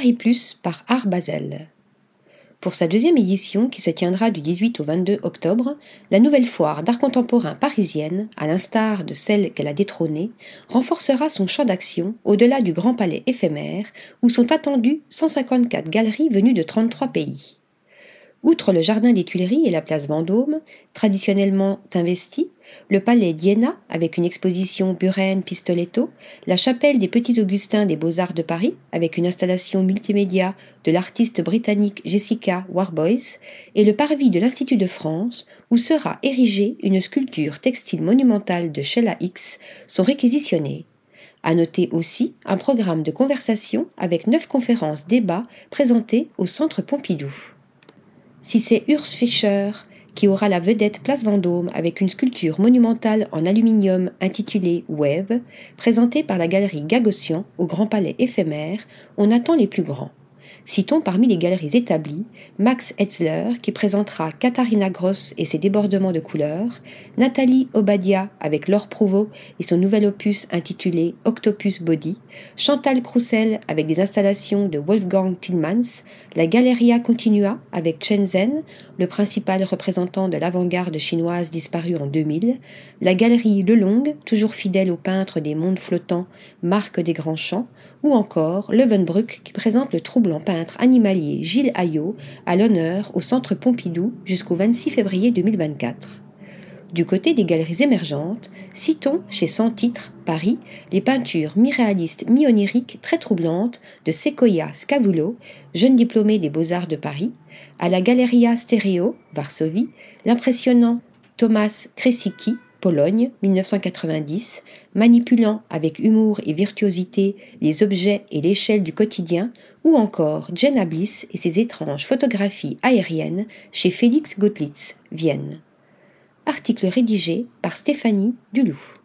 Paris Plus par Art Basel. Pour sa deuxième édition, qui se tiendra du 18 au 22 octobre, la nouvelle foire d'art contemporain parisienne, à l'instar de celle qu'elle a détrônée, renforcera son champ d'action au-delà du Grand Palais éphémère, où sont attendues 154 galeries venues de 33 pays. Outre le jardin des Tuileries et la place Vendôme, traditionnellement investis, le palais d'Iéna, avec une exposition Buren-Pistoletto, la chapelle des Petits Augustins des Beaux-Arts de Paris, avec une installation multimédia de l'artiste britannique Jessica Warboys, et le parvis de l'Institut de France, où sera érigée une sculpture textile monumentale de Sheila X, sont réquisitionnés. À noter aussi un programme de conversation avec neuf conférences débats présentées au Centre Pompidou. Si c'est Urs Fischer qui aura la vedette Place Vendôme avec une sculpture monumentale en aluminium intitulée Wave, présentée par la galerie Gagossian au Grand Palais éphémère, on attend les plus grands. Citons parmi les galeries établies Max Etzler qui présentera Katharina Gross et ses débordements de couleurs, Nathalie Obadia avec Laure Prouveau et son nouvel opus intitulé Octopus Body, Chantal Croussel avec des installations de Wolfgang Tillmans, la Galeria Continua avec Chen Zhen, le principal représentant de l'avant-garde chinoise disparue en 2000, la Galerie Lelong, toujours fidèle au peintre des mondes flottants, marque des grands champs, ou encore Levenbruck qui présente le troublant peintre animalier Gilles Ayot à l'honneur au Centre Pompidou jusqu'au 26 février 2024. Du côté des galeries émergentes, citons chez Sans Titre, Paris, les peintures mi-réalistes, mi-oniriques très troublantes de Sequoia Scavulo, jeune diplômé des Beaux-Arts de Paris, à la Galeria Stereo, Varsovie, l'impressionnant Thomas Kresicki, Pologne, 1990, manipulant avec humour et virtuosité les objets et l'échelle du quotidien, ou encore Jenna Bliss et ses étranges photographies aériennes chez Félix Gottlieb, Vienne. Article rédigé par Stéphanie Duloup.